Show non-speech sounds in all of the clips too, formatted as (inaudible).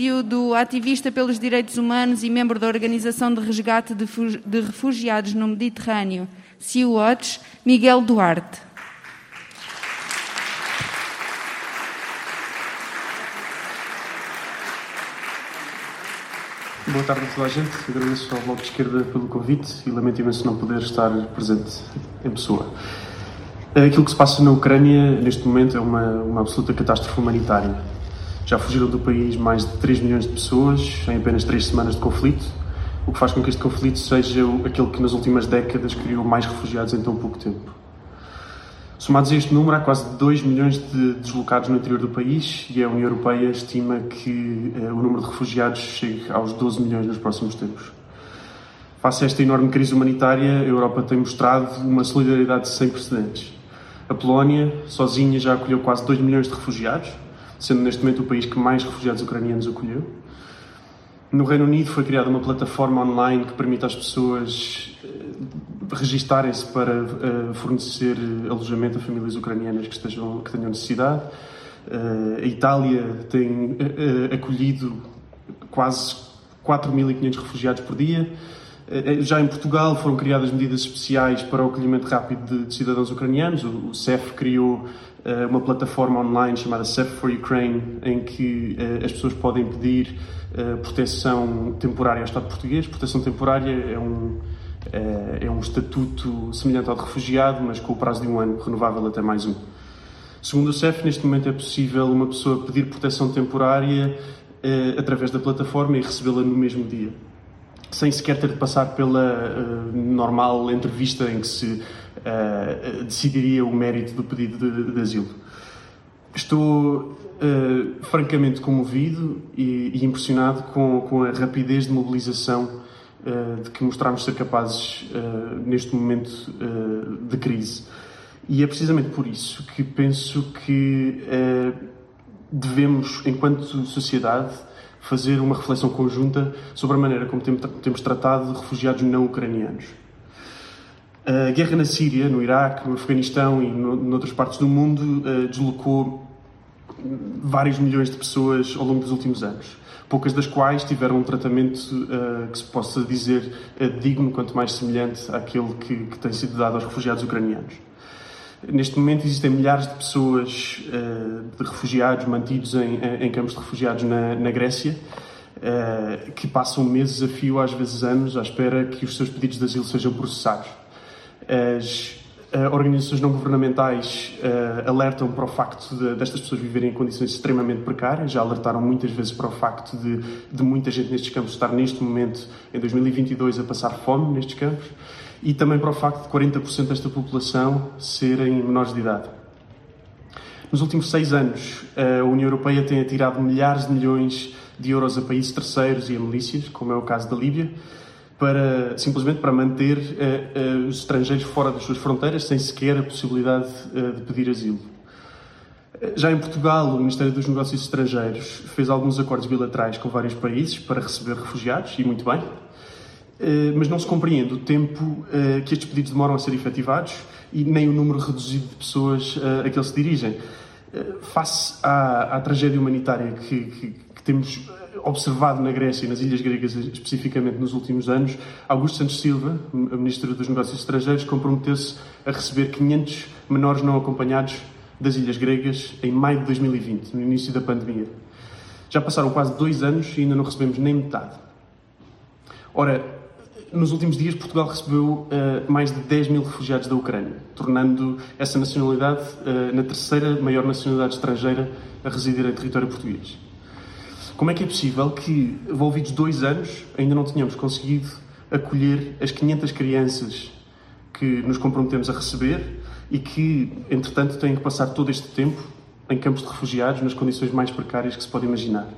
período ativista pelos direitos humanos e membro da Organização de Resgate de Refugiados no Mediterrâneo, Sea-Watch, Miguel Duarte. Boa tarde a toda a gente. Agradeço ao Bloco de Esquerda pelo convite e lamento imenso não poder estar presente em pessoa. Aquilo que se passa na Ucrânia neste momento é uma, uma absoluta catástrofe humanitária. Já fugiram do país mais de 3 milhões de pessoas em apenas 3 semanas de conflito, o que faz com que este conflito seja aquele que nas últimas décadas criou mais refugiados em tão pouco tempo. Somados a este número, há quase 2 milhões de deslocados no interior do país e a União Europeia estima que eh, o número de refugiados chegue aos 12 milhões nos próximos tempos. Face a esta enorme crise humanitária, a Europa tem mostrado uma solidariedade sem precedentes. A Polónia, sozinha, já acolheu quase 2 milhões de refugiados, sendo neste momento o país que mais refugiados ucranianos acolheu. No Reino Unido foi criada uma plataforma online que permite às pessoas eh, registarem-se para uh, fornecer alojamento a famílias ucranianas que, estejam, que tenham necessidade. Uh, a Itália tem acolhido quase 4.500 refugiados por dia. Já em Portugal foram criadas medidas especiais para o acolhimento rápido de, cidadãos ucranianos. O CEF criou uma plataforma online chamada CEF for Ukraine, em que as pessoas podem pedir proteção temporária ao Estado português. Proteção temporária é um, é, um estatuto semelhante ao de refugiado, mas com o prazo de um ano, renovável até mais um. Segundo o CEF, neste momento é possível uma pessoa pedir proteção temporária eh, através da plataforma e recebê-la no mesmo dia, sem sequer ter de passar pela eh, normal entrevista em que se eh, decidiria o mérito do pedido de, de asilo. Estou francamente comovido e, e impressionado com, com a rapidez de mobilização eh, de que mostramos ser capazes neste momento de crise. E é precisamente por isso que penso que devemos, enquanto sociedade, fazer uma reflexão conjunta sobre a maneira como temos tratado refugiados não ucranianos. A guerra na Síria, no Iraque, no Afeganistão e noutras partes do mundo deslocou vários milhões de pessoas ao longo dos últimos anos poucas das quais tiveram um tratamento uh, que se possa dizer uh, digno, quanto mais semelhante àquele que, que, tem sido dado aos refugiados ucranianos. Neste momento existem milhares de pessoas, de refugiados mantidos em, em, campos de refugiados na, na Grécia, que passam meses a fio, às vezes anos, à espera que os seus pedidos de asilo sejam processados. As uh, organizações não governamentais uh, alertam para o facto de, destas pessoas viverem em condições extremamente precárias, já alertaram muitas vezes para o facto de, de muita gente nestes campos estar neste momento, em 2022, a passar fome nestes campos, e também para o facto de 40% desta população serem menores de idade. Nos últimos seis anos, a União Europeia tem atirado milhares de milhões de euros a países terceiros e a milícias, como é o caso da Líbia, para, simplesmente para manter uh, uh, os estrangeiros fora das suas fronteiras, sem sequer a possibilidade uh, de pedir asilo. Já em Portugal, o Ministério dos Negócios Estrangeiros fez alguns acordos bilaterais com vários países para receber refugiados, e muito bem, mas não se compreende o tempo que estes pedidos demoram a ser efetivados e nem o número reduzido de pessoas a que eles se dirigem. Face à, à tragédia humanitária que, que, que temos observado na Grécia e nas ilhas gregas especificamente nos últimos anos, Augusto Santos Silva, Ministro dos Negócios Estrangeiros, comprometeu-se a receber 500 menores não acompanhados das ilhas gregas em maio de 2020, no início da pandemia. Já passaram quase dois anos e ainda não recebemos nem metade. Ora, nos últimos dias, Portugal recebeu uh, mais de 10 mil refugiados da Ucrânia, tornando essa nacionalidade uh, na terceira maior nacionalidade estrangeira a residir em território português. Como é que é possível que, envolvidos dois anos, ainda não tenhamos conseguido acolher as 500 crianças que nos comprometemos a receber e que, entretanto, têm que passar todo este tempo em campos de refugiados, nas condições mais precárias que se pode imaginar?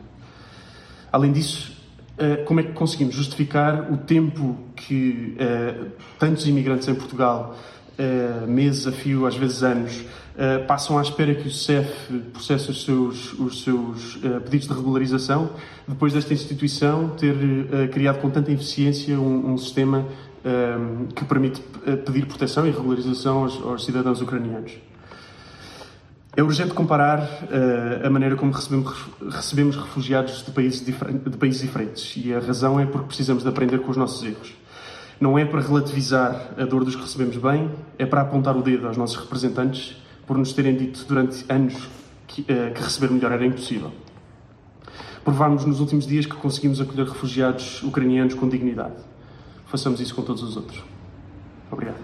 Além disso, eh, como é que conseguimos justificar o tempo que uh, tantos imigrantes em Portugal, uh, meses a fio, às vezes anos, uh, passam à espera que o CEF processe os seus, os seus uh, pedidos de regularização, depois desta instituição ter criado com tanta eficiência um, um sistema que permite pedir proteção e regularização aos, aos cidadãos ucranianos. É urgente comparar uh, a maneira como recebemos, recebemos refugiados de países, de países diferentes e a razão é porque precisamos de aprender com os nossos erros. Não é para relativizar a dor dos que recebemos bem, é para apontar o dedo aos nossos representantes por nos terem dito durante anos que, uh, que receber melhor era impossível. Provámos nos últimos dias que conseguimos acolher refugiados ucranianos com dignidade. Façamos isso com todos os outros. Obrigado.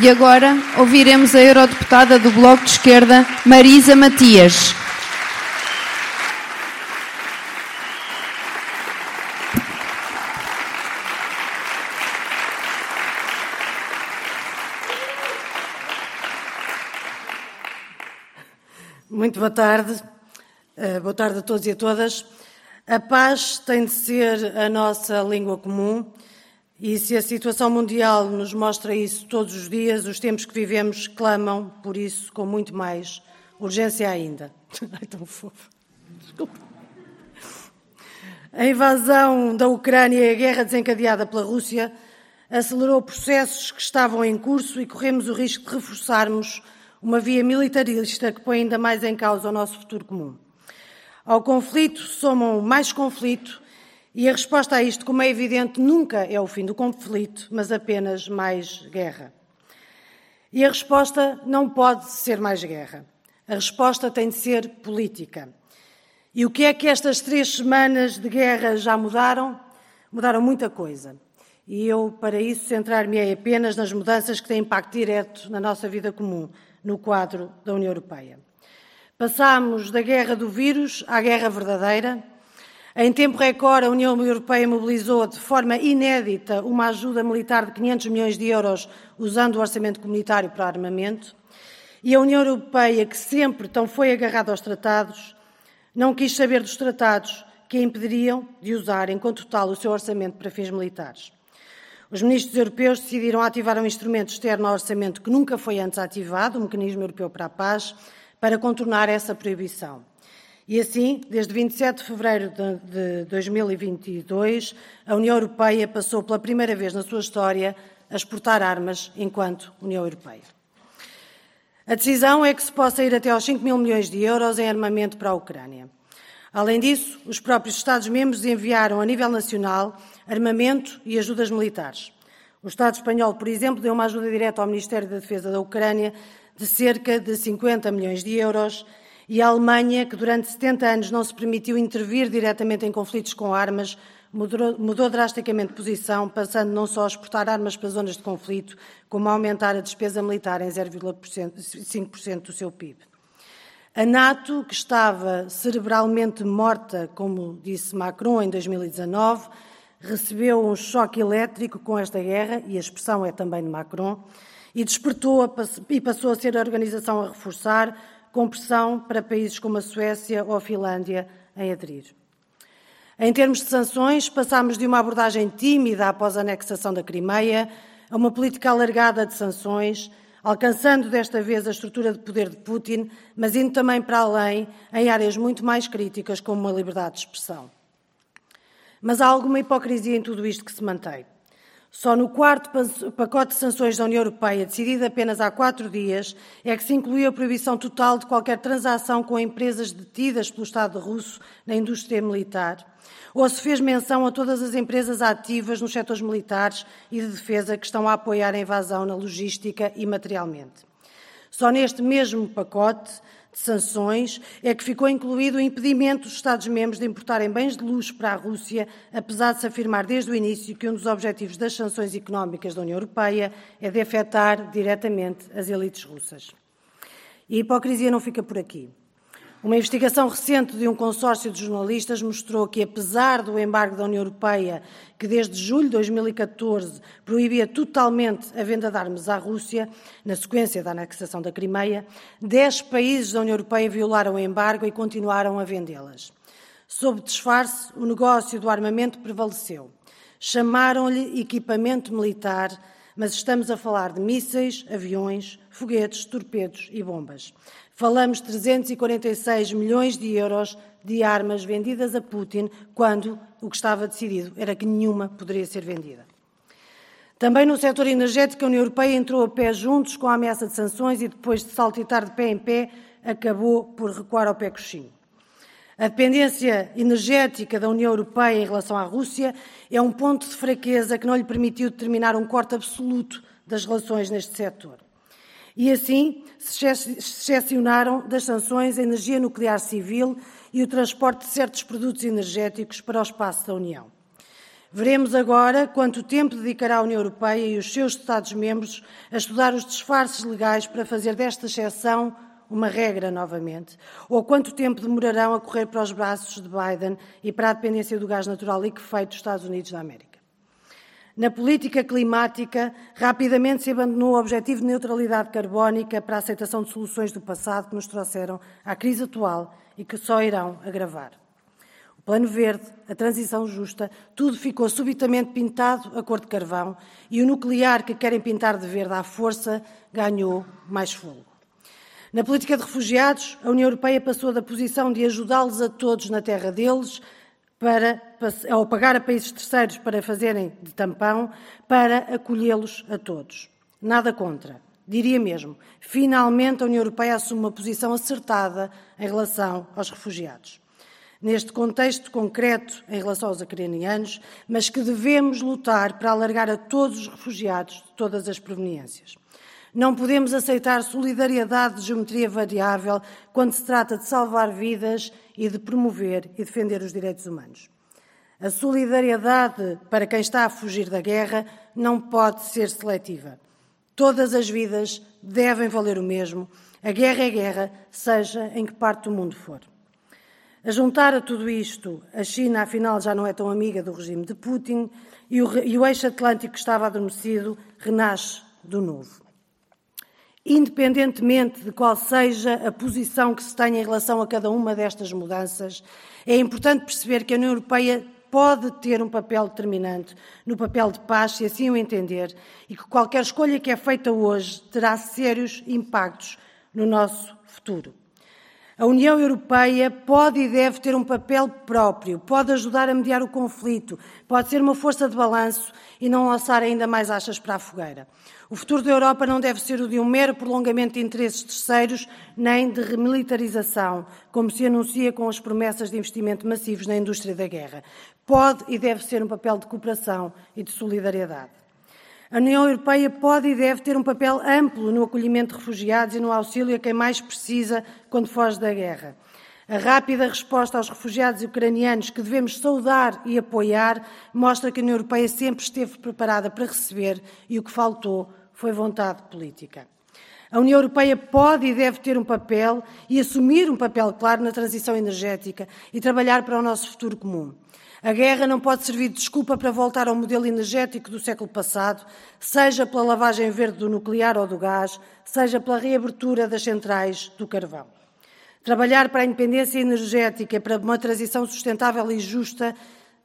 E agora ouviremos a eurodeputada do Bloco de Esquerda, Marisa Matias. Muito boa tarde. Uh, boa tarde a todos e a todas. A paz tem de ser a nossa língua comum e se a situação mundial nos mostra isso todos os dias, os tempos que vivemos clamam por isso com muito mais urgência ainda. (laughs) Ai, tão fofo. Desculpa. A invasão da Ucrânia e a guerra desencadeada pela Rússia acelerou processos que estavam em curso e corremos o risco de reforçarmos uma via militarista que põe ainda mais em causa o nosso futuro comum. Ao conflito somam mais conflito e a resposta a isto, como é evidente, nunca é o fim do conflito, mas apenas mais guerra. E a resposta não pode ser mais guerra. A resposta tem de ser política. E o que é que estas três semanas de guerra já mudaram? Mudaram muita coisa. E eu, para isso, centrar-me apenas nas mudanças que têm impacto direto na nossa vida comum, no quadro da União Europeia. Passámos da guerra do vírus à guerra verdadeira, em tempo recorde, a União Europeia mobilizou de forma inédita uma ajuda militar de 500 milhões de euros usando o orçamento comunitário para armamento. E a União Europeia, que sempre tão foi agarrada aos tratados, não quis saber dos tratados que a impediriam de usar em conto total o seu orçamento para fins militares. Os ministros europeus decidiram ativar um instrumento externo ao orçamento que nunca foi antes ativado, o Mecanismo Europeu para a Paz, para contornar essa proibição. E assim, desde 27 de fevereiro de 2022, a União Europeia passou pela primeira vez na sua história a exportar armas enquanto União Europeia. A decisão é que se possa ir até aos 5 mil milhões de euros em armamento para a Ucrânia. Além disso, os próprios Estados-membros enviaram a nível nacional armamento e ajudas militares. O Estado espanhol, por exemplo, deu uma ajuda direta ao Ministério da Defesa da Ucrânia de cerca de 50 milhões de euros e a Alemanha, que durante 70 anos não se permitiu intervir diretamente em conflitos com armas, mudou, mudou drasticamente de posição, passando não só a exportar armas para zonas de conflito, como a aumentar a despesa militar em 0,5% do seu PIB. A NATO, que estava cerebralmente morta, como disse Macron em 2019, recebeu um choque elétrico com esta guerra, e a expressão é também de Macron, e despertou e passou a ser a organização a reforçar, com pressão para países como a Suécia ou a Finlândia em aderir. Em termos de sanções, passámos de uma abordagem tímida após a anexação da Crimeia a uma política alargada de sanções, alcançando desta vez a estrutura de poder de Putin, mas indo também para além em áreas muito mais críticas, como a liberdade de expressão. Mas há alguma hipocrisia em tudo isto que se mantém. Só no quarto pacote de sanções da União Europeia, decidido apenas há quatro dias, é que se incluiu a proibição total de qualquer transação com empresas detidas pelo Estado russo na indústria militar, ou se fez menção a todas as empresas ativas nos setores militares e de defesa que estão a apoiar a invasão na logística e materialmente. Só neste mesmo pacote de sanções é que ficou incluído o impedimento dos Estados-membros de importarem bens de luxo para a Rússia, apesar de se afirmar desde o início que um dos objetivos das sanções económicas da União Europeia é de afetar diretamente as elites russas. E a hipocrisia não fica por aqui. Uma investigação recente de um consórcio de jornalistas mostrou que, apesar do embargo da União Europeia, que desde julho de 2014 proibia totalmente a venda de armas à Rússia, na sequência da anexação da Crimeia, dez países da União Europeia violaram o embargo e continuaram a vendê-las. Sob disfarce, o negócio do armamento prevaleceu. Chamaram-lhe equipamento militar, mas estamos a falar de mísseis, aviões, foguetes, torpedos e bombas. Falamos de 346 milhões de euros de armas vendidas a Putin, quando o que estava decidido era que nenhuma poderia ser vendida. Também no setor energético, a União Europeia entrou a pé juntos com a ameaça de sanções e, depois de saltitar de pé em pé, acabou por recuar ao pé coxinho. A dependência energética da União Europeia em relação à Rússia é um ponto de fraqueza que não lhe permitiu determinar um corte absoluto das relações neste setor. E assim se excepcionaram das sanções a energia nuclear civil e o transporte de certos produtos energéticos para o espaço da União. Veremos agora quanto tempo dedicará a União Europeia e os seus Estados-membros a estudar os disfarces legais para fazer desta exceção uma regra novamente, ou quanto tempo demorarão a correr para os braços de Biden e para a dependência do gás natural liquefeito dos Estados Unidos da América. Na política climática, rapidamente se abandonou o objetivo de neutralidade carbónica para a aceitação de soluções do passado que nos trouxeram à crise atual e que só irão agravar. O Plano Verde, a transição justa, tudo ficou subitamente pintado a cor de carvão e o nuclear que querem pintar de verde à força ganhou mais fogo. Na política de refugiados, a União Europeia passou da posição de ajudá-los a todos na terra deles, para, ao pagar a países terceiros para fazerem de tampão, para acolhê-los a todos. Nada contra. Diria mesmo, finalmente a União Europeia assume uma posição acertada em relação aos refugiados. Neste contexto concreto em relação aos ucranianos, mas que devemos lutar para alargar a todos os refugiados de todas as proveniências. Não podemos aceitar solidariedade de geometria variável quando se trata de salvar vidas e de promover e defender os direitos humanos. A solidariedade para quem está a fugir da guerra não pode ser seletiva. Todas as vidas devem valer o mesmo. A guerra é guerra, seja em que parte do mundo for. A juntar a tudo isto, a China, afinal, já não é tão amiga do regime de Putin e o, e o eixo atlântico que estava adormecido renasce do novo independentemente de qual seja a posição que se tenha em relação a cada uma destas mudanças, é importante perceber que a União Europeia pode ter um papel determinante no papel de paz, se assim o entender, e que qualquer escolha que é feita hoje terá sérios impactos no nosso futuro. A União Europeia pode e deve ter um papel próprio, pode ajudar a mediar o conflito, pode ser uma força de balanço e não lançar ainda mais achas para a fogueira. O futuro da Europa não deve ser o de um mero prolongamento de interesses terceiros, nem de remilitarização, como se anuncia com as promessas de investimento massivos na indústria da guerra. Pode e deve ser um papel de cooperação e de solidariedade. A União Europeia pode e deve ter um papel amplo no acolhimento de refugiados e no auxílio a quem mais precisa quando foge da guerra. A rápida resposta aos refugiados ucranianos, que devemos saudar e apoiar, mostra que a União Europeia sempre esteve preparada para receber e o que faltou foi vontade política. A União Europeia pode e deve ter um papel e assumir um papel claro na transição energética e trabalhar para o nosso futuro comum. A guerra não pode servir de desculpa para voltar ao modelo energético do século passado, seja pela lavagem verde do nuclear ou do gás, seja pela reabertura das centrais do carvão. Trabalhar para a independência energética e para uma transição sustentável e justa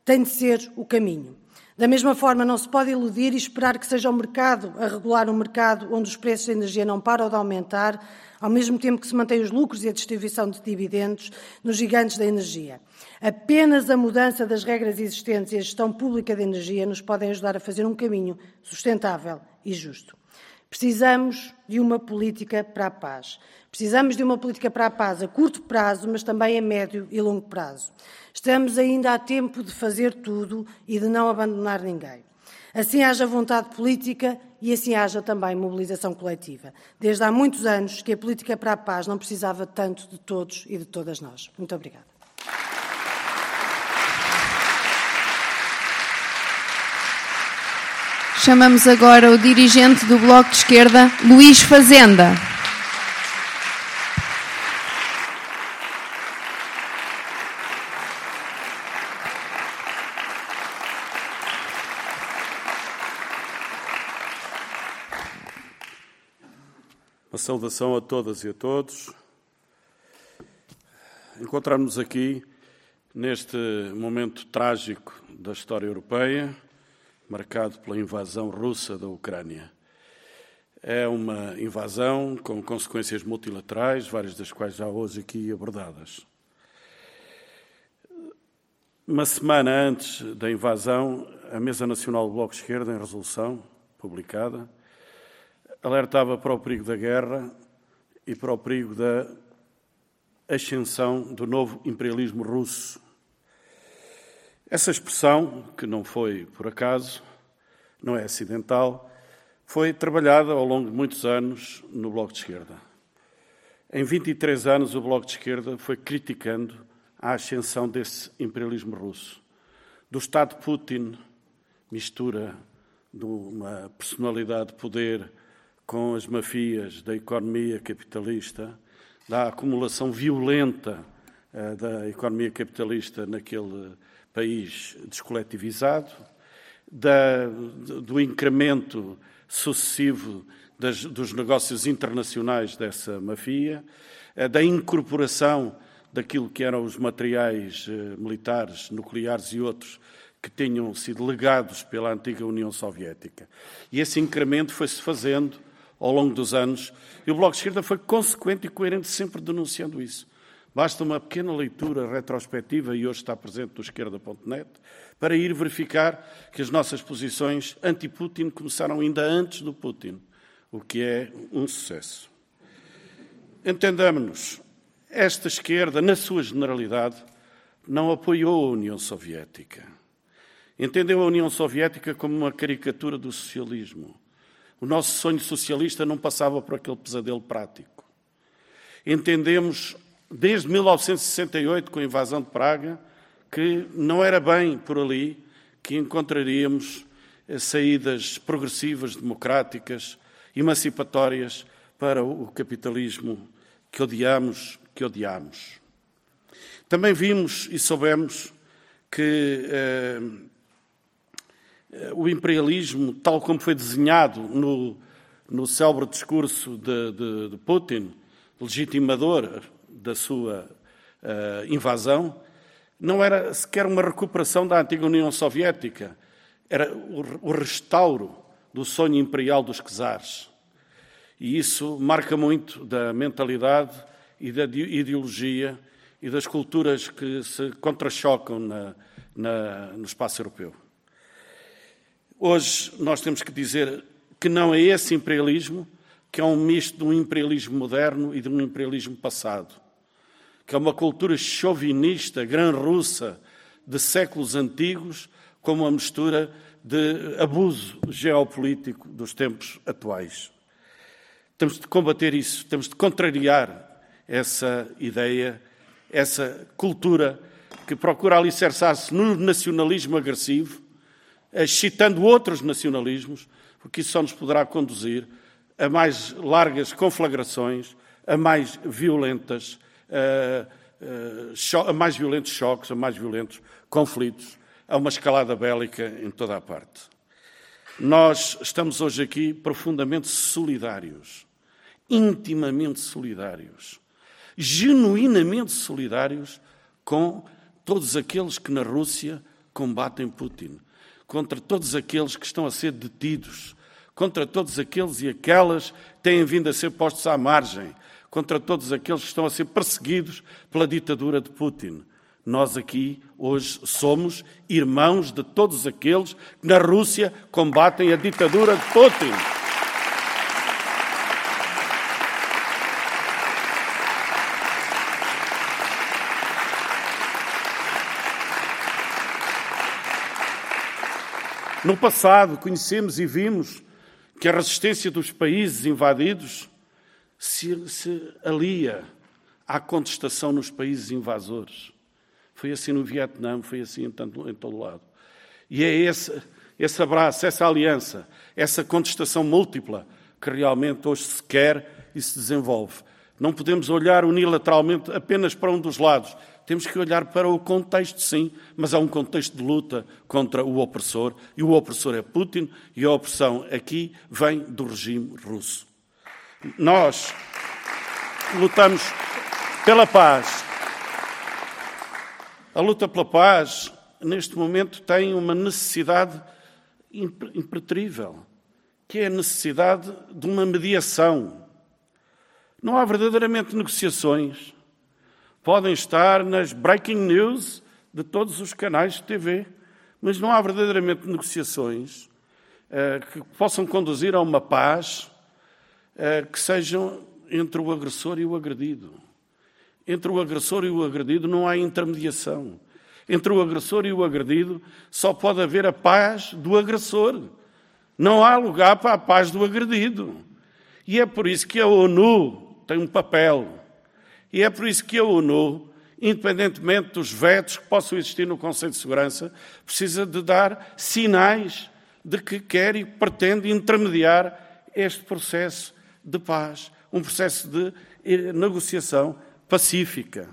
tem de ser o caminho. Da mesma forma, não se pode iludir e esperar que seja o mercado a regular um mercado onde os preços da energia não param de aumentar, ao mesmo tempo que se mantêm os lucros e a distribuição de dividendos nos gigantes da energia. Apenas a mudança das regras existentes e a gestão pública da energia nos podem ajudar a fazer um caminho sustentável e justo. Precisamos de uma política para a paz. Precisamos de uma política para a paz a curto prazo, mas também a médio e longo prazo. Estamos ainda a tempo de fazer tudo e de não abandonar ninguém. Assim haja vontade política e assim haja também mobilização coletiva. Desde há muitos anos que a política para a paz não precisava tanto de todos e de todas nós. Muito obrigada. Chamamos agora o dirigente do Bloco de Esquerda, Luís Fazenda. Saudação a todas e a todos. Encontramos-nos aqui neste momento trágico da história europeia, marcado pela invasão russa da Ucrânia. É uma invasão com consequências multilaterais, várias das quais já hoje aqui abordadas. Uma semana antes da invasão, a Mesa Nacional do Bloco de Esquerda, em resolução, publicada, alertava para o perigo da guerra e para o perigo da ascensão do novo imperialismo russo. Essa expressão, que não foi por acaso, não é acidental, foi trabalhada ao longo de muitos anos no Bloco de Esquerda. Em 23 anos, o Bloco de Esquerda foi criticando a ascensão desse imperialismo russo. Do Estado Putin, mistura de uma personalidade de poder com as mafias da economia capitalista, da acumulação violenta uh, da economia capitalista naquele país descoletivizado, da, do incremento sucessivo das, dos negócios internacionais dessa mafia, uh, da incorporação daquilo que eram os materiais uh, militares, nucleares e outros que tinham sido legados pela antiga União Soviética. E esse incremento foi-se fazendo ao longo dos anos, e o Bloco de Esquerda foi consequente e coerente sempre denunciando isso. Basta uma pequena leitura retrospectiva, e hoje está presente no esquerda.net, para ir verificar que as nossas posições anti-Putin começaram ainda antes do Putin, o que é um sucesso. Entendamos-nos, esta esquerda, na sua generalidade, não apoiou a União Soviética. Entendeu a União Soviética como uma caricatura do socialismo o nosso sonho socialista não passava por aquele pesadelo prático. Entendemos, desde 1968, com a invasão de Praga, que não era bem por ali que encontraríamos eh, saídas progressivas, democráticas, emancipatórias para o capitalismo que odiamos, que odiamos. Também vimos e soubemos que eh, o imperialismo, tal como foi desenhado no, no célebre discurso de, de, de Putin, legitimador da sua uh, invasão, não era sequer uma recuperação da antiga União Soviética, era o, o restauro do sonho imperial dos czares. E isso marca muito da mentalidade e da ideologia e das culturas que se contrachocam na, na, no espaço europeu. Hoje nós temos que dizer que não é esse imperialismo, que é um misto de um imperialismo moderno e de um imperialismo passado, que é uma cultura chauvinista, gran-russa, de séculos antigos, com uma mistura de abuso geopolítico dos tempos atuais. Temos de combater isso, temos de contrariar essa ideia, essa cultura que procura alicerçar-se no nacionalismo agressivo, excitando outros nacionalismos, porque isso só nos poderá conduzir a mais largas conflagrações, a mais violentas, a, a, a mais violentos choques, a mais violentos conflitos, a uma escalada bélica em toda a parte. Nós estamos hoje aqui profundamente solidários, intimamente solidários, genuinamente solidários com todos aqueles que na Rússia combatem Putin, contra todos aqueles que estão a ser detidos, contra todos aqueles e aquelas que têm vindo a ser postos à margem, contra todos aqueles que estão a ser perseguidos pela ditadura de Putin. Nós aqui hoje somos irmãos de todos aqueles que na Rússia combatem a ditadura de Putin. No passado, conhecemos e vimos que a resistência dos países invadidos se, se alia à contestação nos países invasores. Foi assim no Vietnã, foi assim em, tanto, em todo lado. E é esse, esse abraço, essa aliança, essa contestação múltipla que realmente hoje se quer e se desenvolve. Não podemos olhar unilateralmente apenas para um dos lados. Temos que olhar para o contexto, sim, mas há um contexto de luta contra o opressor, e o opressor é Putin, e a opressão aqui vem do regime russo. Nós lutamos pela paz. A luta pela paz, neste momento, tem uma necessidade impertrível, que é a necessidade de uma mediação. Não há verdadeiramente negociações podem estar nas breaking news de todos os canais de TV, mas não há verdadeiramente negociações eh, que possam conduzir a uma paz eh, que sejam entre o agressor e o agredido. Entre o agressor e o agredido não há intermediação. Entre o agressor e o agredido só pode haver a paz do agressor. Não há lugar para a paz do agredido. E é por isso que a ONU tem um papel. E é por isso que a ONU, independentemente dos vetos que possam existir no Conselho de Segurança, precisa de dar sinais de que quer e pretende intermediar este processo de paz, um processo de eh, negociação pacífica.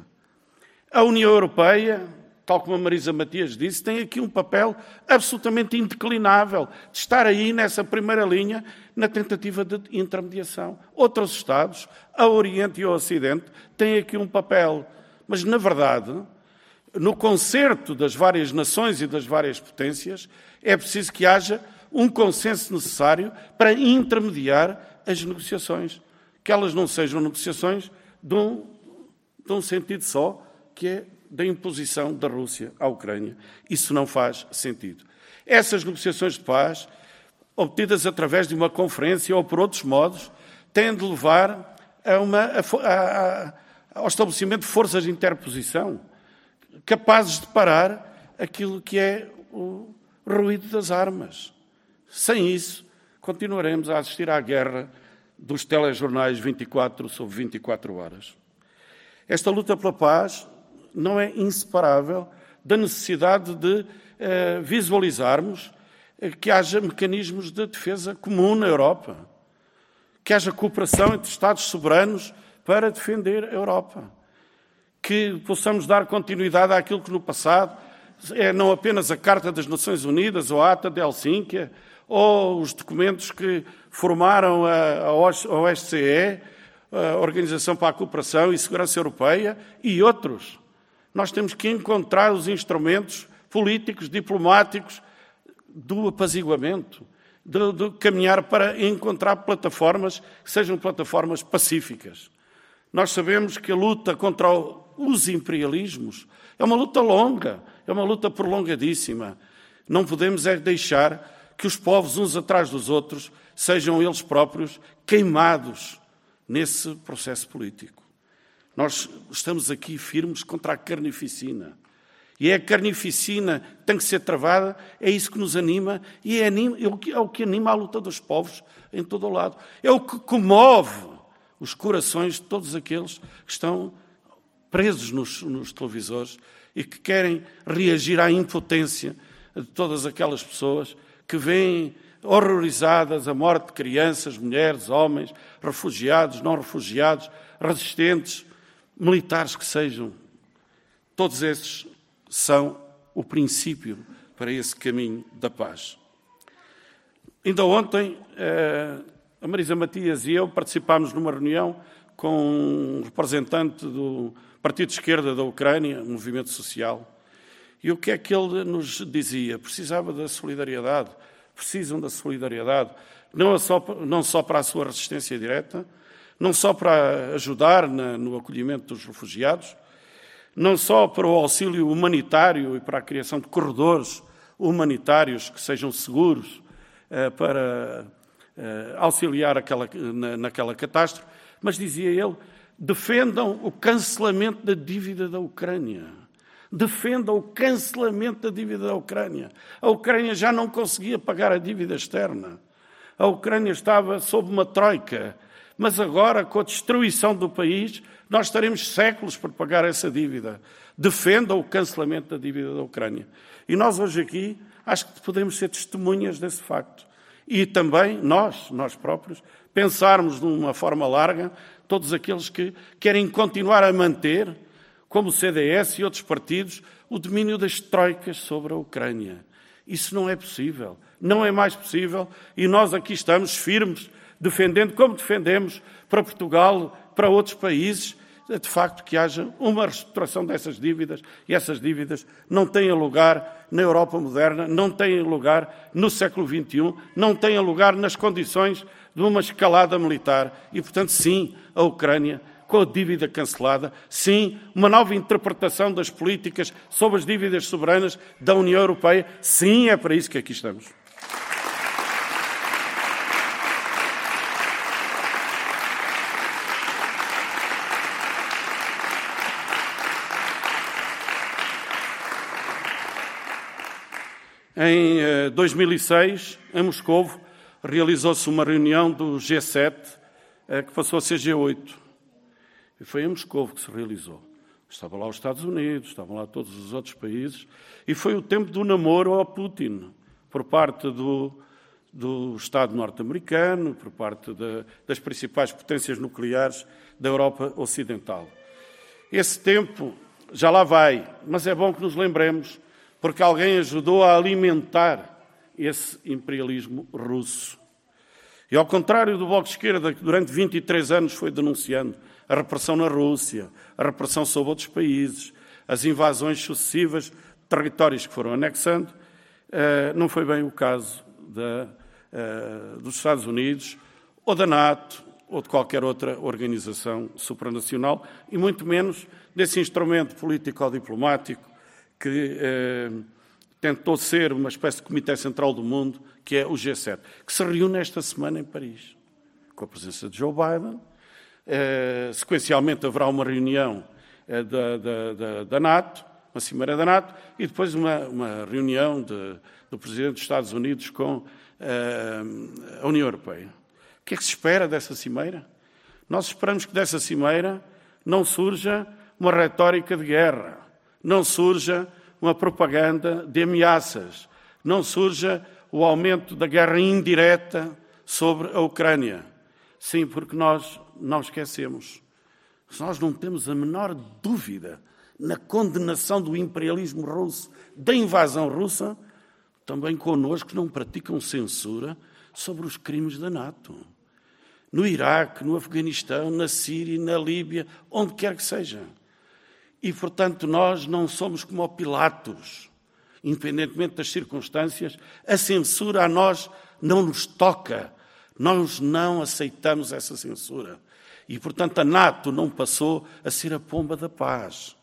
A União Europeia, tal como a Marisa Matias disse, tem aqui um papel absolutamente indeclinável de estar aí nessa primeira linha na tentativa de intermediação. Outros Estados, a Oriente e o Ocidente, têm aqui um papel. Mas, na verdade, no concerto das várias nações e das várias potências, é preciso que haja um consenso necessário para intermediar as negociações. Que elas não sejam negociações de um, de um sentido só, que é da imposição da Rússia à Ucrânia. Isso não faz sentido. Essas negociações de paz, obtidas através de uma conferência ou por outros modos, têm de levar a uma, a, a, ao estabelecimento de forças de interposição capazes de parar aquilo que é o ruído das armas. Sem isso, continuaremos a assistir à guerra dos telejornais 24 sobre 24 horas. Esta luta pela paz não é inseparável da necessidade de eh, visualizarmos que haja mecanismos de defesa comum na Europa, que haja cooperação entre Estados soberanos para defender a Europa que possamos dar continuidade àquilo que no passado é não apenas a Carta das Nações Unidas ou a Ata de Helsínquia ou os documentos que formaram a OSCE, a Organização para a Cooperação e Segurança Europeia e outros. Nós temos que encontrar os instrumentos políticos, diplomáticos do apaziguamento, de, de caminhar para encontrar plataformas que sejam plataformas pacíficas. Nós sabemos que a luta contra os imperialismos é uma luta longa, é uma luta prolongadíssima. Não podemos é deixar que os povos, uns atrás dos outros, sejam eles próprios queimados nesse processo político. Nós estamos aqui firmes contra a carnificina. E é a carnificina que tem que ser travada, é isso que nos anima e é, é o que anima a luta dos povos em todo o lado. É o que comove os corações de todos aqueles que estão presos nos, nos televisores e que querem reagir à impotência de todas aquelas pessoas que veem horrorizadas a morte de crianças, mulheres, homens, refugiados, não refugiados, resistentes, militares que sejam. Todos esses são o princípio para esse caminho da paz. Ainda ontem, eh, a Marisa Matias e eu participámos numa reunião com um representante do Partido de Esquerda da Ucrânia, movimento social. E o que é que ele nos dizia? Precisava da solidariedade, precisam da solidariedade, não só, não só para a sua resistência direta, não só para ajudar na, no acolhimento dos refugiados, não só para o auxílio humanitário e para a criação de corredores humanitários que sejam seguros eh, para eh, auxiliar aquela, na, naquela catástrofe, mas dizia ele, defendam o cancelamento da dívida da Ucrânia. Defendam o cancelamento da dívida da Ucrânia. A Ucrânia já não conseguia pagar a dívida externa. A Ucrânia estava sob uma troika. Mas agora, com a destruição do país, nós estaremos séculos por pagar essa dívida. Defendam o cancelamento da dívida da Ucrânia. E nós hoje aqui acho que podemos ser testemunhas desse facto. E também nós, nós próprios, pensarmos de uma forma larga todos aqueles que querem continuar a manter, como o CDS e outros partidos, o domínio das troicas sobre a Ucrânia. Isso não é possível. Não é mais possível. E nós aqui estamos firmes, defendendo como defendemos para Portugal, para outros países, de facto que haja uma reestruturação dessas dívidas e essas dívidas não têm lugar na Europa moderna, não têm lugar no século XXI, não têm lugar nas condições de uma escalada militar e, portanto, sim, a Ucrânia com a dívida cancelada, sim, uma nova interpretação das políticas sobre as dívidas soberanas da União Europeia, sim, é para isso que aqui estamos. Em 2006, eh, em Moscou, realizou-se uma reunião do G7 eh, que passou a ser G8. E foi em Moscou que se realizou. Estavam lá os Estados Unidos, estavam lá todos os outros países, e foi o tempo do namoro ao Putin, por parte do, do Estado norte-americano, por parte de, das principais potências nucleares da Europa Ocidental. Esse tempo já lá vai, mas é bom que nos lembremos, porque alguém ajudou a alimentar esse imperialismo russo. E ao contrário do Bloco de Esquerda, que durante 23 anos foi denunciando a repressão na Rússia, a repressão sobre outros países, as invasões sucessivas de territórios que foram anexando, eh, não foi bem o caso da, eh, dos Estados Unidos ou da NATO ou de qualquer outra organização supranacional, e muito menos desse instrumento político-diplomático que eh, tentou ser uma espécie de Comitê Central do Mundo, que é o G7, que se reúne esta semana em Paris, com a presença de Joe Biden, eh, sequencialmente haverá uma reunião eh, da, da, da, da, NATO, uma cimeira da NATO, e depois uma, uma reunião de, do Presidente dos Estados Unidos com eh, a União Europeia. O que é que se espera dessa cimeira? Nós esperamos que dessa cimeira não surja uma retórica de guerra, não surja uma propaganda de ameaças, não surja o aumento da guerra indireta sobre a Ucrânia. Sim, porque nós não esquecemos. Nós não temos a menor dúvida na condenação do imperialismo russo, da invasão russa, também connosco não praticam censura sobre os crimes da NATO. No Iraque, no Afeganistão, na Síria, na Líbia, onde quer que seja. E, portanto, nós não somos como Pilatos. Independentemente das circunstâncias, a censura a nós não nos toca. Nós não aceitamos essa censura. E, portanto, a NATO não passou a ser a pomba da paz.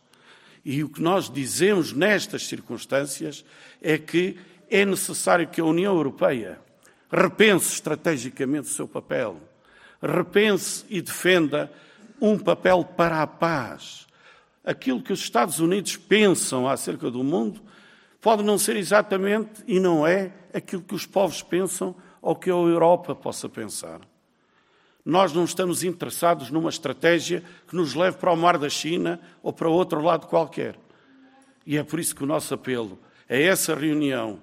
E o que nós dizemos nestas circunstâncias é que é necessário que a União Europeia repense estrategicamente o seu papel, repense e defenda um papel para a paz. Aquilo que os Estados Unidos pensam acerca do mundo pode não ser exatamente e não é aquilo que os povos pensam ou que a Europa possa pensar. Nós não estamos interessados numa estratégia que nos leve para o mar da China ou para outro lado qualquer. E é por isso que o nosso apelo é essa reunião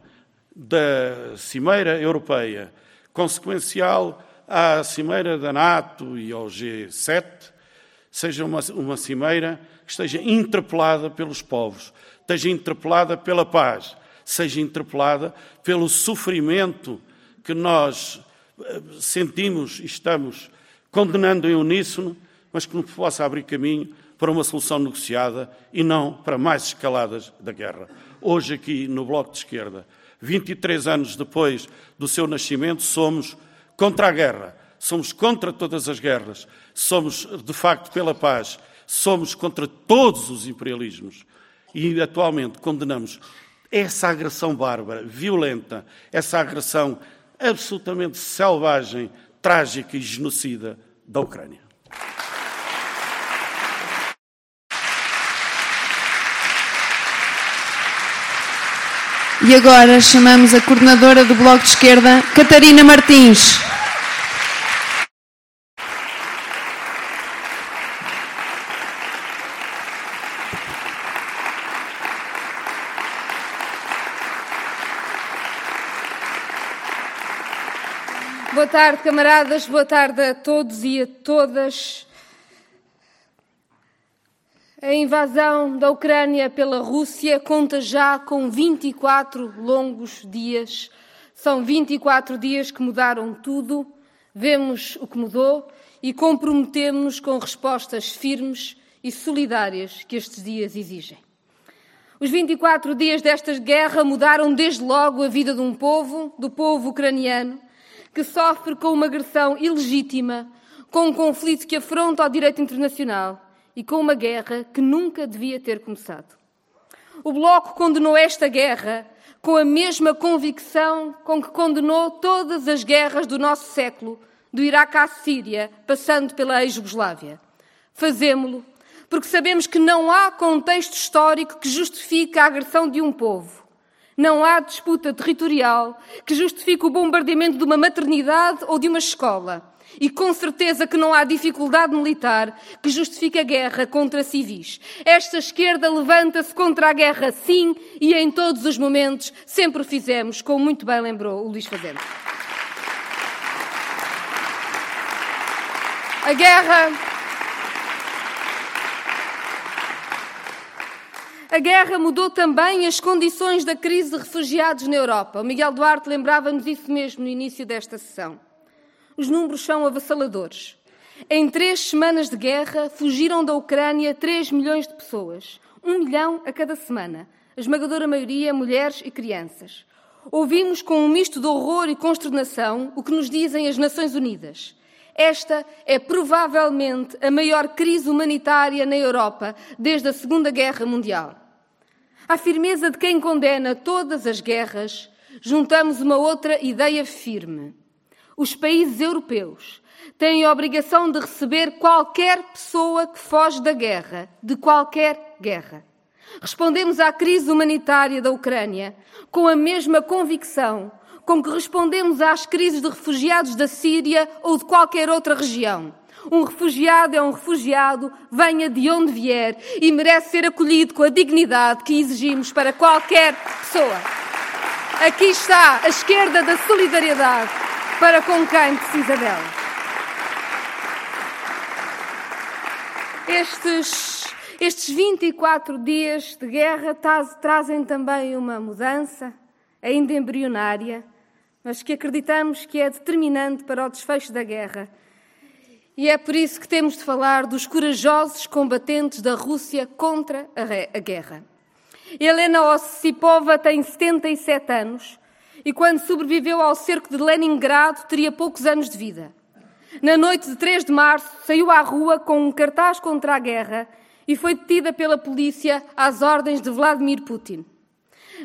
da Cimeira Europeia, consequencial à Cimeira da NATO e ao G7, seja uma, uma cimeira que esteja interpelada pelos povos, esteja interpelada pela paz, seja interpelada pelo sofrimento que nós eh, sentimos e estamos condenando em uníssono, mas que nos possa abrir caminho para uma solução negociada e não para mais escaladas da guerra. Hoje, aqui no Bloco de Esquerda, 23 anos depois do seu nascimento, somos contra a guerra, somos contra todas as guerras, somos de facto pela paz, somos contra todos os imperialismos e atualmente condenamos essa agressão bárbara, violenta, essa agressão absolutamente selvagem, trágica e genocida da Ucrânia. E agora chamamos a coordenadora do Bloco de Esquerda, Catarina Martins. Tarde, camaradas, boa tarde a todos e a todas. A invasão da Ucrânia pela Rússia conta já com 24 longos dias. São 24 dias que mudaram tudo, vemos o que mudou e comprometemos-nos com respostas firmes e solidárias que estes dias exigem. Os 24 dias desta guerra mudaram desde logo a vida de um povo, do povo ucraniano, que sofre com uma agressão ilegítima, com um conflito que afronta o direito internacional e com uma guerra que nunca devia ter começado. O Bloco condenou esta guerra com a mesma convicção com que condenou todas as guerras do nosso século, do Iraque à Síria, passando pela ex-Jugoslávia. Fazemo-lo porque sabemos que não há contexto histórico que justifique a agressão de um povo, Não há disputa territorial que justifique o bombardeamento de uma maternidade ou de uma escola. E com certeza que não há dificuldade militar que justifique a guerra contra civis. Esta esquerda levanta-se contra a guerra, sim, e em todos os momentos sempre o fizemos, como muito bem lembrou o Luís Fazenda. A guerra. A guerra mudou também as condições da crise de refugiados na Europa. O Miguel Duarte lembrava-nos isso mesmo no início desta sessão. Os números são avassaladores. Em três semanas de guerra, fugiram da Ucrânia 3 milhões de pessoas. Um milhão a cada semana. A esmagadora maioria mulheres e crianças. Ouvimos com um misto de horror e consternação o que nos dizem as Nações Unidas. Esta é provavelmente a maior crise humanitária na Europa desde a Segunda Guerra Mundial. À firmeza de quem condena todas as guerras, juntamos uma outra ideia firme os países europeus têm a obrigação de receber qualquer pessoa que foge da guerra, de qualquer guerra. Respondemos à crise humanitária da Ucrânia com a mesma convicção com que respondemos às crises de refugiados da Síria ou de qualquer outra região. Um refugiado é um refugiado, venha de onde vier e merece ser acolhido com a dignidade que exigimos para qualquer pessoa. Aqui está a esquerda da solidariedade para com quem precisa dela. Estes, estes 24 dias de guerra trazem também uma mudança, ainda embrionária, mas que acreditamos que é determinante para o desfecho da guerra. E é por isso que temos de falar dos corajosos combatentes da Rússia contra a guerra. Helena Ossipova tem 77 anos e quando sobreviveu ao cerco de Leningrado teria poucos anos de vida. Na noite de 3 de março, saiu à rua com um cartaz contra a guerra e foi detida pela polícia às ordens de Vladimir Putin.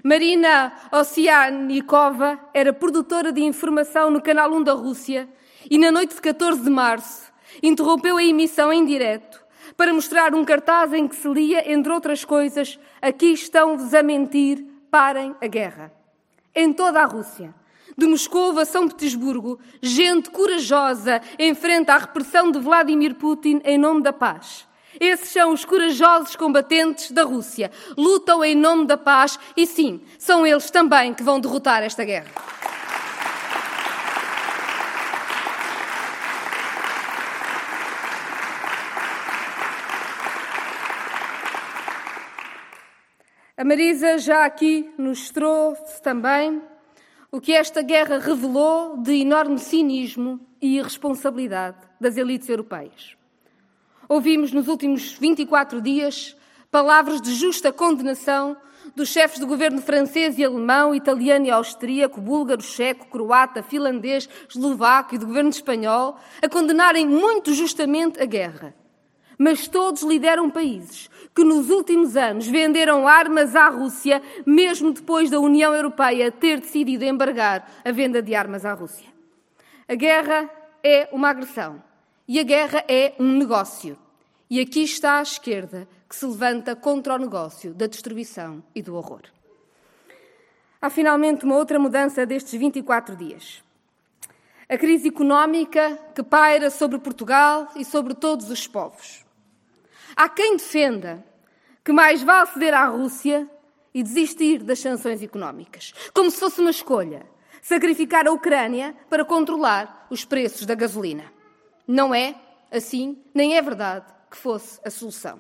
Marina Ossianikova era produtora de informação no Canal 1 da Rússia e, na noite de 14 de março, interrompeu a emissão em direto para mostrar um cartaz em que se lia, entre outras coisas, Aqui estão-vos a mentir, parem a guerra em toda a Rússia. De Moscou a São Petersburgo, gente corajosa enfrenta a repressão de Vladimir Putin em nome da paz. Esses são os corajosos combatentes da Rússia. Lutam em nome da paz e, sim, são eles também que vão derrotar esta guerra. A Marisa já aqui nos trouxe também o que esta guerra revelou de enorme cinismo e irresponsabilidade das elites europeias. Ouvimos nos últimos 24 dias palavras de justa condenação dos chefes do governo francês e alemão, italiano e austríaco, búlgaro, checo, croata, finlandês, eslovaco e do governo espanhol a condenarem muito justamente a guerra. Mas todos lideram países que nos últimos anos venderam armas à Rússia, mesmo depois da União Europeia ter decidido embargar a venda de armas à Rússia. A guerra é uma agressão e a guerra é um negócio. E aqui está a esquerda que se levanta contra o negócio da destruição e do horror. Há finalmente uma outra mudança destes 24 dias. A crise económica que paira sobre Portugal e sobre todos os povos. Há quem defenda que mais vale ceder à Rússia e desistir das sanções económicas, como se fosse uma escolha, sacrificar a Ucrânia para controlar os preços da gasolina. Não é assim, nem é verdade que fosse a solução.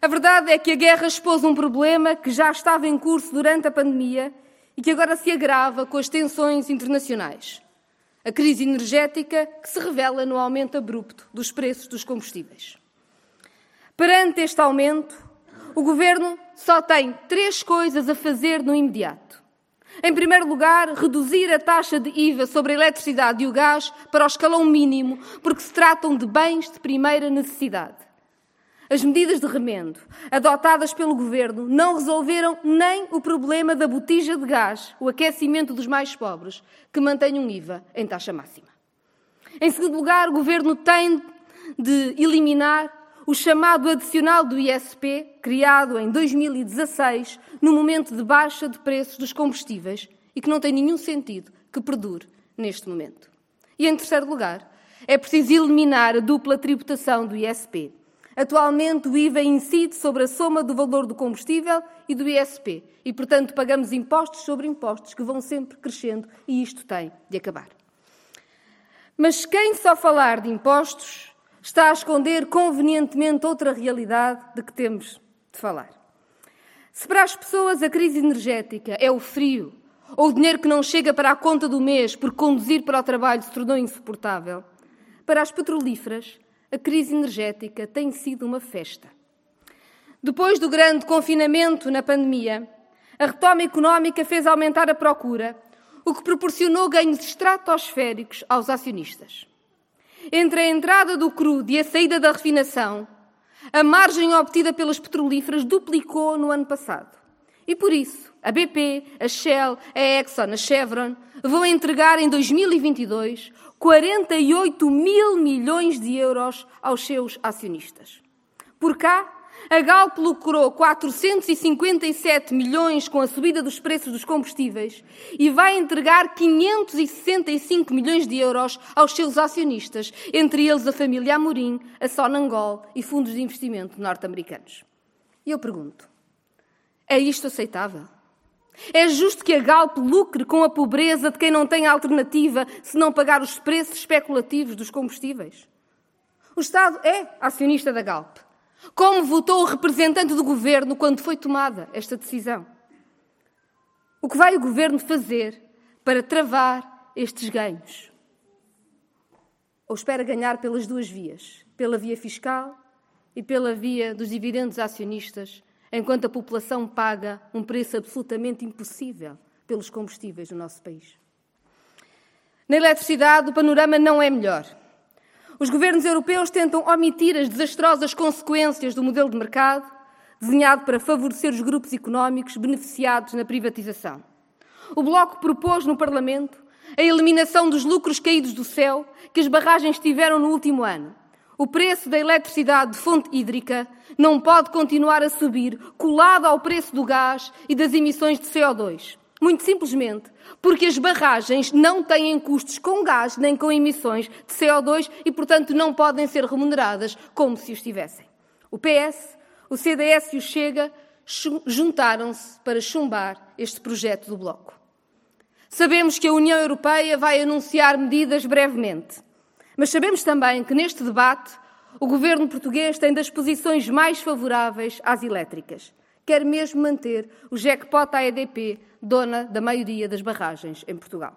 A verdade é que a guerra expôs um problema que já estava em curso durante a pandemia e que agora se agrava com as tensões internacionais. A crise energética que se revela no aumento abrupto dos preços dos combustíveis. Perante este aumento, o governo só tem três coisas a fazer no imediato. Em primeiro lugar, reduzir a taxa de IVA sobre a eletricidade e o gás para o escalão mínimo, porque se tratam de bens de primeira necessidade. As medidas de remendo adotadas pelo governo não resolveram nem o problema da botija de gás, o aquecimento dos mais pobres, que mantém um IVA em taxa máxima. Em segundo lugar, o governo tem de eliminar o chamado adicional do ISP, criado em 2016, no momento de baixa de preços dos combustíveis e que não tem nenhum sentido que perdure neste momento. E, em terceiro lugar, é preciso eliminar a dupla tributação do ISP. Atualmente, o IVA incide sobre a soma do valor do combustível e do ISP e, portanto, pagamos impostos sobre impostos que vão sempre crescendo e isto tem de acabar. Mas quem só falar de impostos está a esconder convenientemente outra realidade de que temos de falar. Se para as pessoas a crise energética é o frio ou o dinheiro que não chega para a conta do mês por conduzir para o trabalho se tornou insuportável, para as petrolíferas a crise energética tem sido uma festa. Depois do grande confinamento na pandemia, a retoma económica fez aumentar a procura, o que proporcionou ganhos estratosféricos aos acionistas. Entre a entrada do crudo e a saída da refinação, a margem obtida pelas petrolíferas duplicou no ano passado. E por isso, a BP, a Shell, a Exxon, a Chevron vão entregar em 2022 48 mil milhões de euros aos seus acionistas. Por cá, a Galp lucrou 457 milhões com a subida dos preços dos combustíveis e vai entregar 565 milhões de euros aos seus acionistas, entre eles a família Amorim, a Sonangol e fundos de investimento norte-americanos. E eu pergunto: é isto aceitável? É justo que a Galp lucre com a pobreza de quem não tem alternativa se não pagar os preços especulativos dos combustíveis? O Estado é acionista da Galp. Como votou o representante do governo quando foi tomada esta decisão? O que vai o governo fazer para travar estes ganhos? Ou espera ganhar pelas duas vias, pela via fiscal e pela via dos dividendos acionistas, enquanto a população paga um preço absolutamente impossível pelos combustíveis no nosso país? Na eletricidade, o panorama não é melhor. Os governos europeus tentam omitir as desastrosas consequências do modelo de mercado desenhado para favorecer os grupos económicos beneficiados na privatização. O Bloco propôs no Parlamento a eliminação dos lucros caídos do céu que as barragens tiveram no último ano. O preço da eletricidade de fonte hídrica não pode continuar a subir colado ao preço do gás e das emissões de CO2. Muito simplesmente porque as barragens não têm custos com gás nem com emissões de CO2 e, portanto, não podem ser remuneradas como se os tivessem. O PS, o CDS e o Chega juntaram-se para chumbar este projeto do Bloco. Sabemos que a União Europeia vai anunciar medidas brevemente, mas sabemos também que neste debate o governo português tem das posições mais favoráveis às elétricas quer mesmo manter o jackpot à EDP, dona da maioria das barragens em Portugal.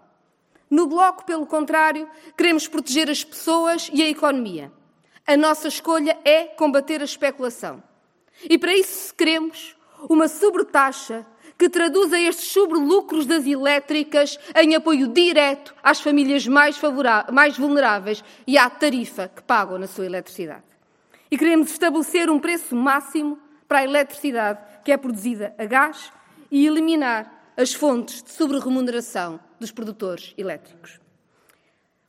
No Bloco, pelo contrário, queremos proteger as pessoas e a economia. A nossa escolha é combater a especulação. E para isso queremos uma sobretaxa que traduza estes sobrelucros das elétricas em apoio direto às famílias mais, mais vulneráveis e à tarifa que pagam na sua eletricidade. E queremos estabelecer um preço máximo para a eletricidade que é produzida a gás e eliminar as fontes de sobre-remuneração dos produtores elétricos.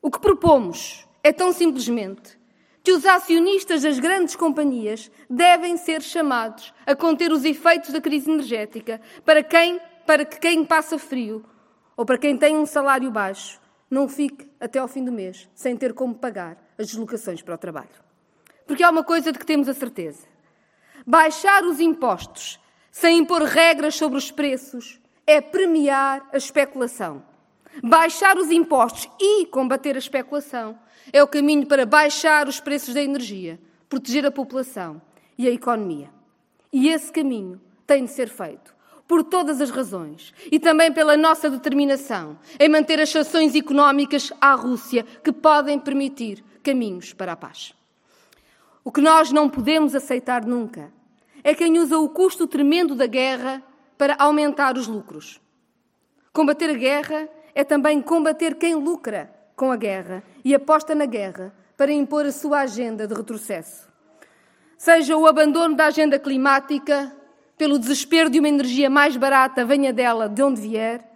O que propomos é tão simplesmente que os acionistas das grandes companhias devem ser chamados a conter os efeitos da crise energética para, quem, para que quem passa frio ou para quem tem um salário baixo não fique até ao fim do mês sem ter como pagar as deslocações para o trabalho. Porque há uma coisa de que temos a certeza. Baixar os impostos sem impor regras sobre os preços é premiar a especulação. Baixar os impostos e combater a especulação é o caminho para baixar os preços da energia, proteger a população e a economia. E esse caminho tem de ser feito por todas as razões e também pela nossa determinação em manter as sanções económicas à Rússia que podem permitir caminhos para a paz. O que nós não podemos aceitar nunca é quem usa o custo tremendo da guerra para aumentar os lucros. Combater a guerra é também combater quem lucra com a guerra e aposta na guerra para impor a sua agenda de retrocesso. Seja o abandono da agenda climática, pelo desespero de uma energia mais barata, venha dela de onde vier,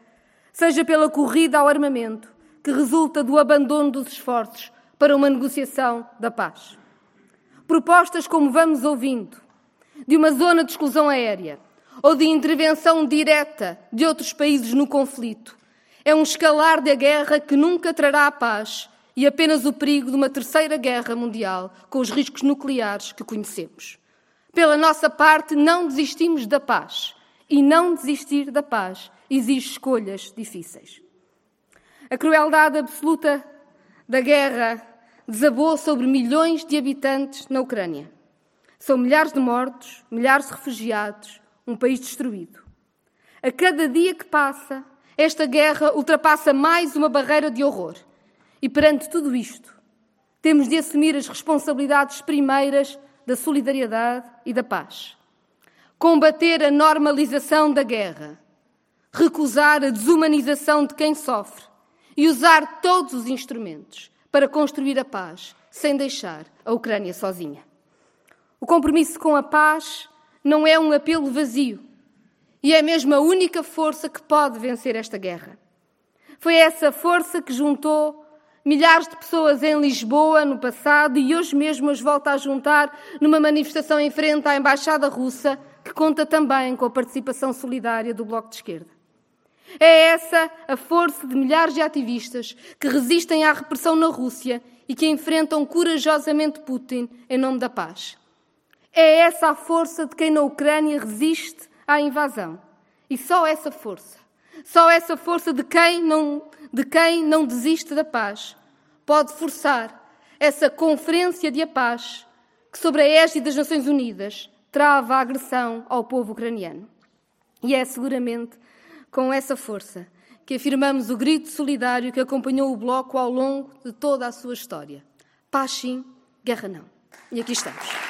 seja pela corrida ao armamento, que resulta do abandono dos esforços para uma negociação da paz. Propostas como vamos ouvindo, de uma zona de exclusão aérea ou de intervenção direta de outros países no conflito, é um escalar da guerra que nunca trará a paz e apenas o perigo de uma terceira guerra mundial com os riscos nucleares que conhecemos. Pela nossa parte, não desistimos da paz. E não desistir da paz exige escolhas difíceis. A crueldade absoluta da guerra desabou sobre milhões de habitantes na Ucrânia. São milhares de mortos, milhares de refugiados, um país destruído. A cada dia que passa, esta guerra ultrapassa mais uma barreira de horror. E perante tudo isto, temos de assumir as responsabilidades primeiras da solidariedade e da paz. Combater a normalização da guerra, recusar a desumanização de quem sofre e usar todos os instrumentos para construir a paz, sem deixar a Ucrânia sozinha. O compromisso com a paz não é um apelo vazio e é mesmo a única força que pode vencer esta guerra. Foi essa força que juntou milhares de pessoas em Lisboa no passado e hoje mesmo as volta a juntar numa manifestação em frente à Embaixada Russa, que conta também com a participação solidária do Bloco de Esquerda. É essa a força de milhares de ativistas que resistem à repressão na Rússia e que enfrentam corajosamente Putin em nome da paz. É essa a força de quem na Ucrânia resiste à invasão. E só essa força, só essa força de quem não, de quem não desiste da paz, pode forçar essa conferência de a paz que, sobre a égide das Nações Unidas, trava a agressão ao povo ucraniano. E é seguramente com essa força que afirmamos o grito solidário que acompanhou o Bloco ao longo de toda a sua história. Paz sim, guerra não. E aqui estamos.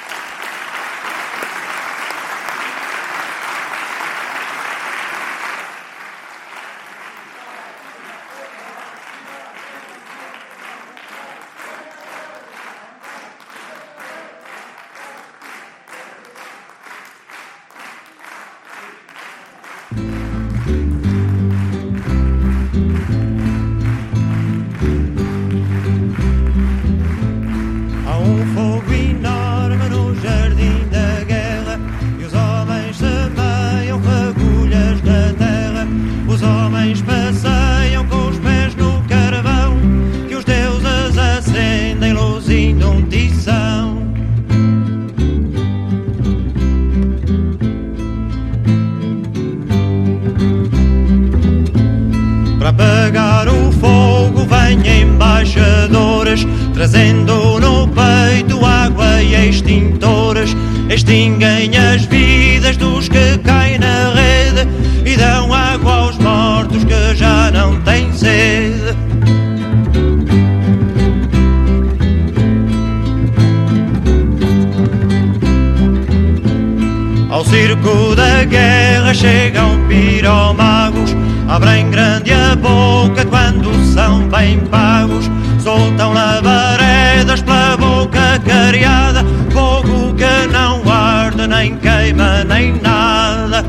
Fogo que não arde, nem queima, nem nada.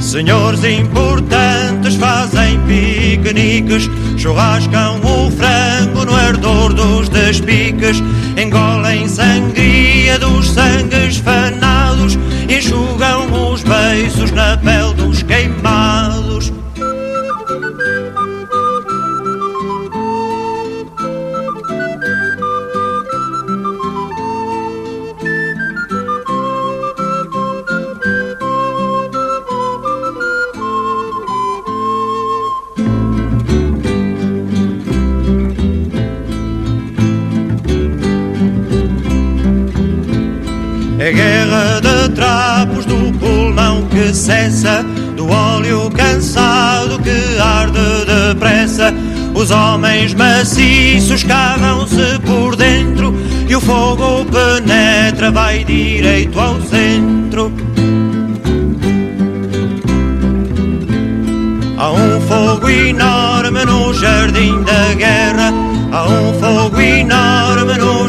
Senhores importantes fazem piqueniques, churrascam o frango no ardor dos despiques, engolem sangria dos sangues cessa, do óleo cansado que arde depressa. Os homens maciços cavam-se por dentro e o fogo penetra, vai direito ao centro. Há um fogo enorme no jardim da guerra, há um fogo enorme no